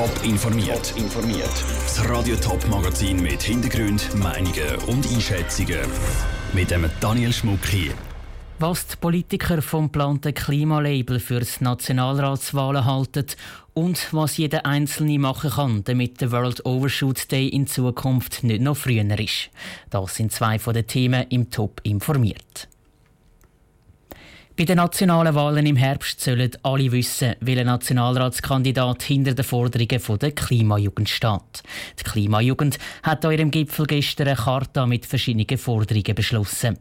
Top informiert. informiert. Das Radio Top Magazin mit Hintergrund, Meinungen und Einschätzungen mit dem Daniel Schmuck hier. Was die Politiker vom geplanten Klimalabel für die Nationalratswahlen halten und was jeder Einzelne machen kann, damit der World Overshoot Day in Zukunft nicht noch früher ist. Das sind zwei von den Themen im Top informiert. Bei den nationalen Wahlen im Herbst sollen alle wissen, welcher Nationalratskandidat hinter den Forderungen der Klimajugend steht. Die Klimajugend hat an ihrem Gipfel gestern eine Charta mit verschiedenen Forderungen beschlossen.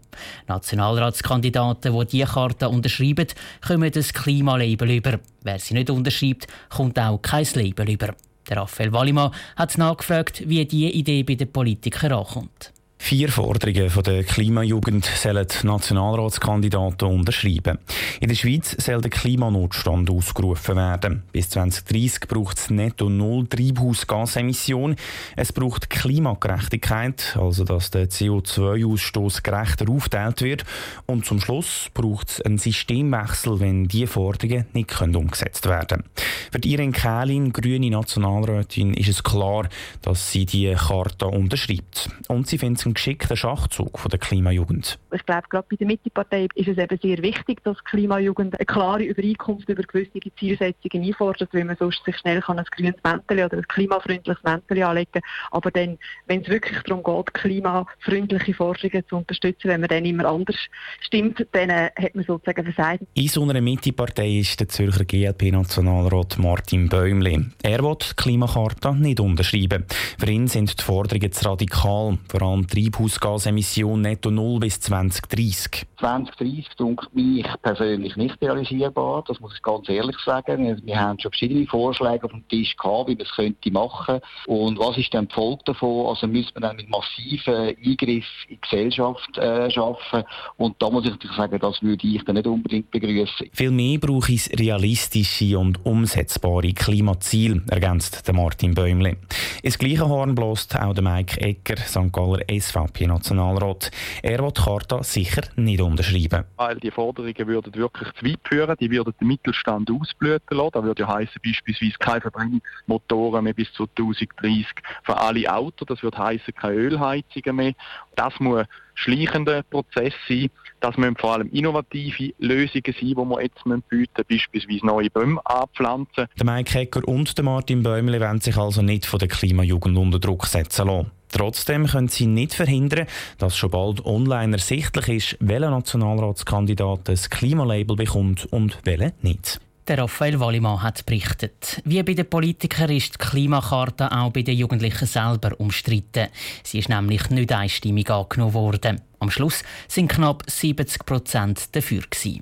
Nationalratskandidaten, die diese Charta unterschreiben, kommen das Klimalabel über. Wer sie nicht unterschreibt, kommt auch kein Label über. Der Raphael Wallimann hat nachgefragt, wie diese Idee bei den Politikern ankommt. Vier Forderungen von der Klimajugend sollen die Nationalratskandidaten unterschreiben. In der Schweiz soll der Klimanotstand ausgerufen werden. Bis 2030 braucht es netto null Treibhausgasemissionen. Es braucht Klimagerechtigkeit, also dass der CO2-Ausstoß gerechter aufgeteilt wird. Und zum Schluss braucht es einen Systemwechsel, wenn diese Forderungen nicht umgesetzt werden können. Für Irene Kählin, grüne Nationalrätin, ist es klar, dass sie die Charta unterschreibt. Und sie findet ein geschickter Schachzug von der Klimajugend. Ich glaube, gerade bei der Mittepartei ist es eben sehr wichtig, dass die Klimajugend eine klare Übereinkunft über gewisse Zielsetzungen einfordert, weil man sonst sich schnell kann ein grünes Mäntel oder ein klimafreundliches Mäntel anlegen kann. Aber dann, wenn es wirklich darum geht, klimafreundliche Forderungen zu unterstützen, wenn man dann immer anders stimmt, dann äh, hat man sozusagen versagt. In so einer Mittepartei ist der Zürcher GLP-Nationalrat Martin Bäumli. Er will die Klimakarte nicht unterschreiben. Für ihn sind die Forderungen zu radikal, vor allem die Treibhausgasemissionen netto null bis 2030. 2030 denkt mich persönlich nicht realisierbar, das muss ich ganz ehrlich sagen. Wir haben schon verschiedene Vorschläge auf dem Tisch gehabt, wie man es könnte machen. Und was ist dann die Folge davon? Also müssen wir dann mit massiven Eingriffen in die Gesellschaft äh, schaffen. Und da muss ich natürlich sagen, das würde ich dann nicht unbedingt begrüßen. Vielmehr brauche es realistische und umsetzbare Klimaziele, ergänzt Martin Bäumle. Ins gleiche Horn bläst auch der Mike Ecker, St. Galler SVP-Nationalrat. Er will die Charta sicher nicht unterschreiben. Weil die Forderungen würden wirklich zu weit führen, die würden den Mittelstand ausblüten lassen. Das würde ja heißen beispielsweise keine Verbrennungsmotoren mehr bis 2030 für alle Autos. Das würde heißen keine Ölheizungen mehr. Das muss schleichender Prozess sein. Das müssen vor allem innovative Lösungen sein, die wir jetzt bieten müssen, beispielsweise neue Bäume anpflanzen. Der Mike Hecker und der Martin Bäumle wollen sich also nicht von der Klimajugend unter Druck setzen lassen. Trotzdem können sie nicht verhindern, dass schon bald online ersichtlich ist, welcher Nationalratskandidat das Klimalabel bekommt und welcher nicht. Der Raphael Wallimann hat berichtet. Wie bei den Politikern ist die Klimakarte auch bei den Jugendlichen selber umstritten. Sie ist nämlich nicht einstimmig angenommen worden. Am Schluss sind knapp 70 Prozent dafür gewesen.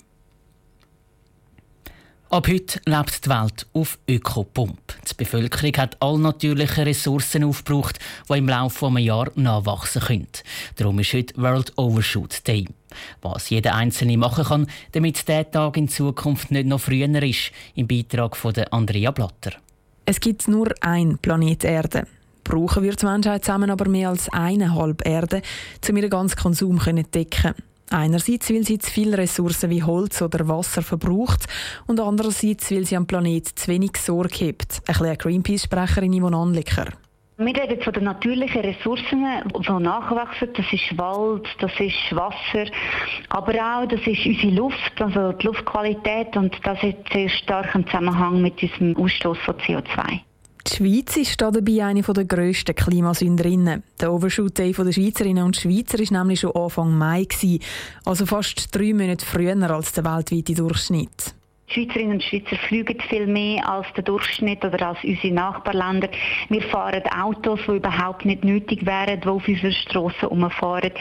Ab heute lebt die Welt auf Ökopump. Die Bevölkerung hat all natürlichen Ressourcen aufgebraucht, die im Laufe eines Jahres nachwachsen können. Darum ist heute World Overshoot Day. Was jeder Einzelne machen kann, damit dieser Tag in Zukunft nicht noch früher ist, im Beitrag von Andrea Blatter. Es gibt nur ein Planet Erde. Brauchen wir die Menschheit zusammen aber mehr als eineinhalb Erde, um ihren ganzen Konsum zu decken. Einerseits, weil sie zu viele Ressourcen wie Holz oder Wasser verbraucht und andererseits, weil sie am Planet zu wenig Sorge hat, erklärt Greenpeace-Sprecherin Yvonne Anlicker. Wir reden von den natürlichen Ressourcen, die nachwachsen. Das ist Wald, das ist Wasser, aber auch das ist unsere Luft, also die Luftqualität und das hat sehr starken Zusammenhang mit unserem Ausstoß von CO2. Die Schweiz ist dabei eine der grössten Klimasünderinnen. Der Overshoot Day der Schweizerinnen und Schweizer war nämlich schon Anfang Mai, also fast drei Monate früher als der weltweite Durchschnitt. Die Schweizerinnen und Schweizer fliegen viel mehr als der Durchschnitt oder als unsere Nachbarländer. Wir fahren Autos, die überhaupt nicht nötig wären, die auf unseren Strassen umfahren.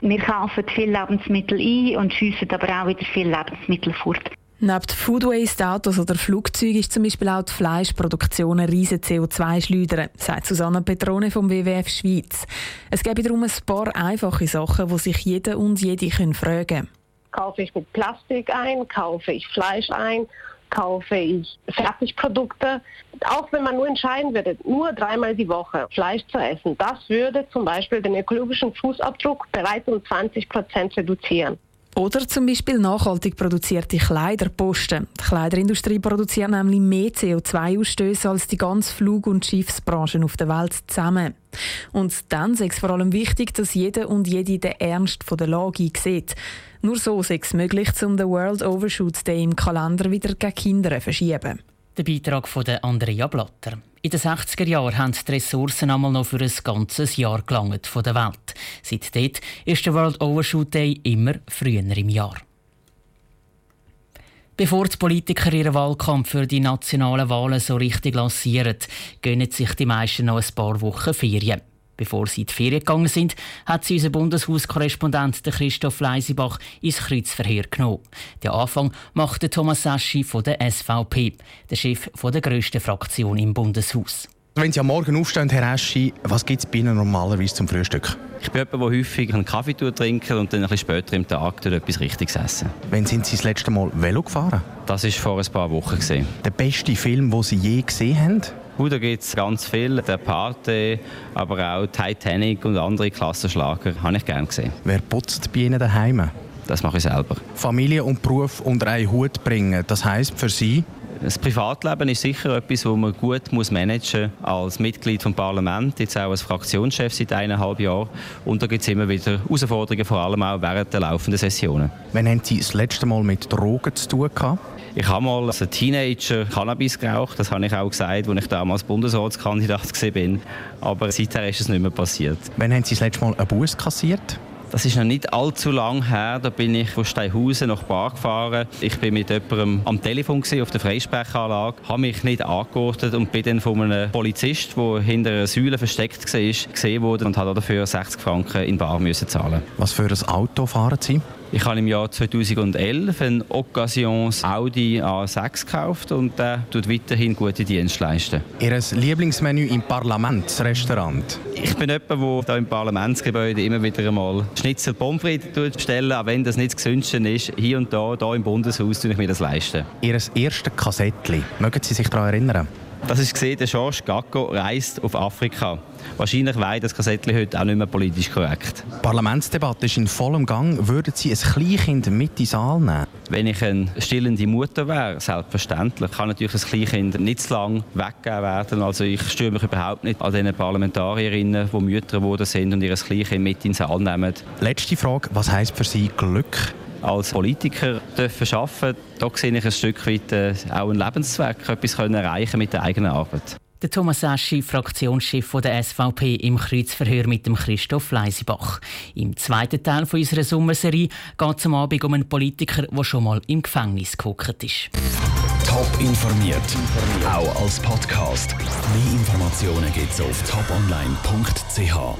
Wir kaufen viel Lebensmittel ein und schiessen aber auch wieder viel Lebensmittel fort. Neben Food Waste, Autos oder Flugzeugen ist zum Beispiel auch die Fleischproduktion eine riesige CO2-Schleuder, sagt Susanne Petrone vom WWF Schweiz. Es gäbe darum ein paar einfache Sachen, die sich jeder und jede fragen können. Kaufe ich mit Plastik ein? Kaufe ich Fleisch ein? Kaufe ich Fertigprodukte? Auch wenn man nur entscheiden würde, nur dreimal die Woche Fleisch zu essen, das würde zum Beispiel den ökologischen Fußabdruck bereits um 20 Prozent reduzieren. Oder zum Beispiel nachhaltig produzierte Kleiderposten. Die Kleiderindustrie produziert nämlich mehr CO2-Ausstöße als die ganze Flug- und Schiffsbranche auf der Welt zusammen. Und dann ist es vor allem wichtig, dass jeder und jede den Ernst der Lage sieht. Nur so ist es möglich, um den World Overshoot Day im Kalender wieder gegen Kinder zu verschieben. Der Beitrag von Andrea Blatter. In den 60er Jahren haben die Ressourcen einmal noch für ein ganzes Jahr gelangt von der Welt. Seitdem ist der World Overshoot Day immer früher im Jahr. Bevor die Politiker ihren Wahlkampf für die nationalen Wahlen so richtig lancieren, gönnen sich die meisten noch ein paar Wochen Ferien. Bevor sie in die Ferien gegangen sind, hat sie unser Bundeshauskorrespondent Christoph Leisibach ins Kreuzverhör genommen. Den Anfang machte Thomas Saschi von der SVP, der Chef der grössten Fraktion im Bundeshaus. Wenn Sie am Morgen aufstehen, Herr Eschi, was gibt es bei Ihnen normalerweise zum Frühstück? Ich bin jemand, der häufig einen Kaffee trinken und dann ein bisschen später im Tag etwas Richtiges essen. Wann sind Sie das letzte Mal Velo gefahren? Das war vor ein paar Wochen. Der beste Film, den Sie je gesehen haben? Uh, da gibt es ganz viel. Der Party, aber auch Titanic und andere Klassenschlager habe ich gerne gesehen. Wer putzt bei Ihnen daheim? Das mache ich selber. Familie und Beruf unter einen Hut bringen, das heisst für Sie? Das Privatleben ist sicher etwas, das man gut muss managen muss als Mitglied des Parlaments, jetzt auch als Fraktionschef seit eineinhalb Jahren. Und da gibt es immer wieder Herausforderungen, vor allem auch während der laufenden Sessionen. Wann haben Sie das letzte Mal mit Drogen zu tun gehabt? Ich habe mal als Teenager Cannabis geraucht. Das habe ich auch gesagt, als ich damals Bundesratskandidat war. Aber seither ist es nicht mehr passiert. Wann haben Sie das letzte Mal einen Bus kassiert? Das ist noch nicht allzu lang her. Da bin ich von Steinhausen nach Bar gefahren. Ich bin mit jemandem am Telefon auf der Freisprechanlage, habe mich nicht angeordnet und bin dann von einem Polizist, der hinter einer Säule versteckt war, gesehen worden und hat dafür 60 Franken in Bar müssen zahlen. Was für ein Auto fahren Sie? Ich habe im Jahr 2011 ein Occasions Audi A6 gekauft und der tut weiterhin gute Dienste leisten. Ihr Lieblingsmenü im Parlamentsrestaurant? Ich bin jemand, der hier im Parlamentsgebäude immer wieder einmal Schnitzel Pommes frites bestellen, auch wenn das nicht das Gesündeste ist. Hier und da, hier im Bundeshaus, tue ich mir das leisten. Ihr erstes Kassettchen, mögen Sie sich daran erinnern? Das ist gesehen, der George Gacko reist auf Afrika. Wahrscheinlich weiß das Kassettchen heute auch nicht mehr politisch korrekt. Die Parlamentsdebatte ist in vollem Gang. Würden Sie ein Kleinkind mit in den Saal nehmen? Wenn ich eine stillende Mutter wäre, selbstverständlich, kann natürlich ein Kleinkind nicht zu lange weggegeben werden. Also ich störe mich überhaupt nicht an den Parlamentarierinnen, die Mütter geworden sind und ihr Kleinkind mit in den Saal nehmen. Letzte Frage, was heisst für Sie Glück? Als Politiker dürfen arbeiten da sehe ich ein Stück weit äh, auch einen Lebenszweck, etwas können erreichen mit der eigenen Arbeit. Der Thomas Aschi, Fraktionschef der SVP im Kreuzverhör mit dem Christoph Leisibach. Im zweiten Teil unserer Sommerserie geht es am Abend um einen Politiker, der schon mal im Gefängnis gehockt ist. Top informiert, auch als Podcast. Mehr Informationen gibt es auf toponline.ch.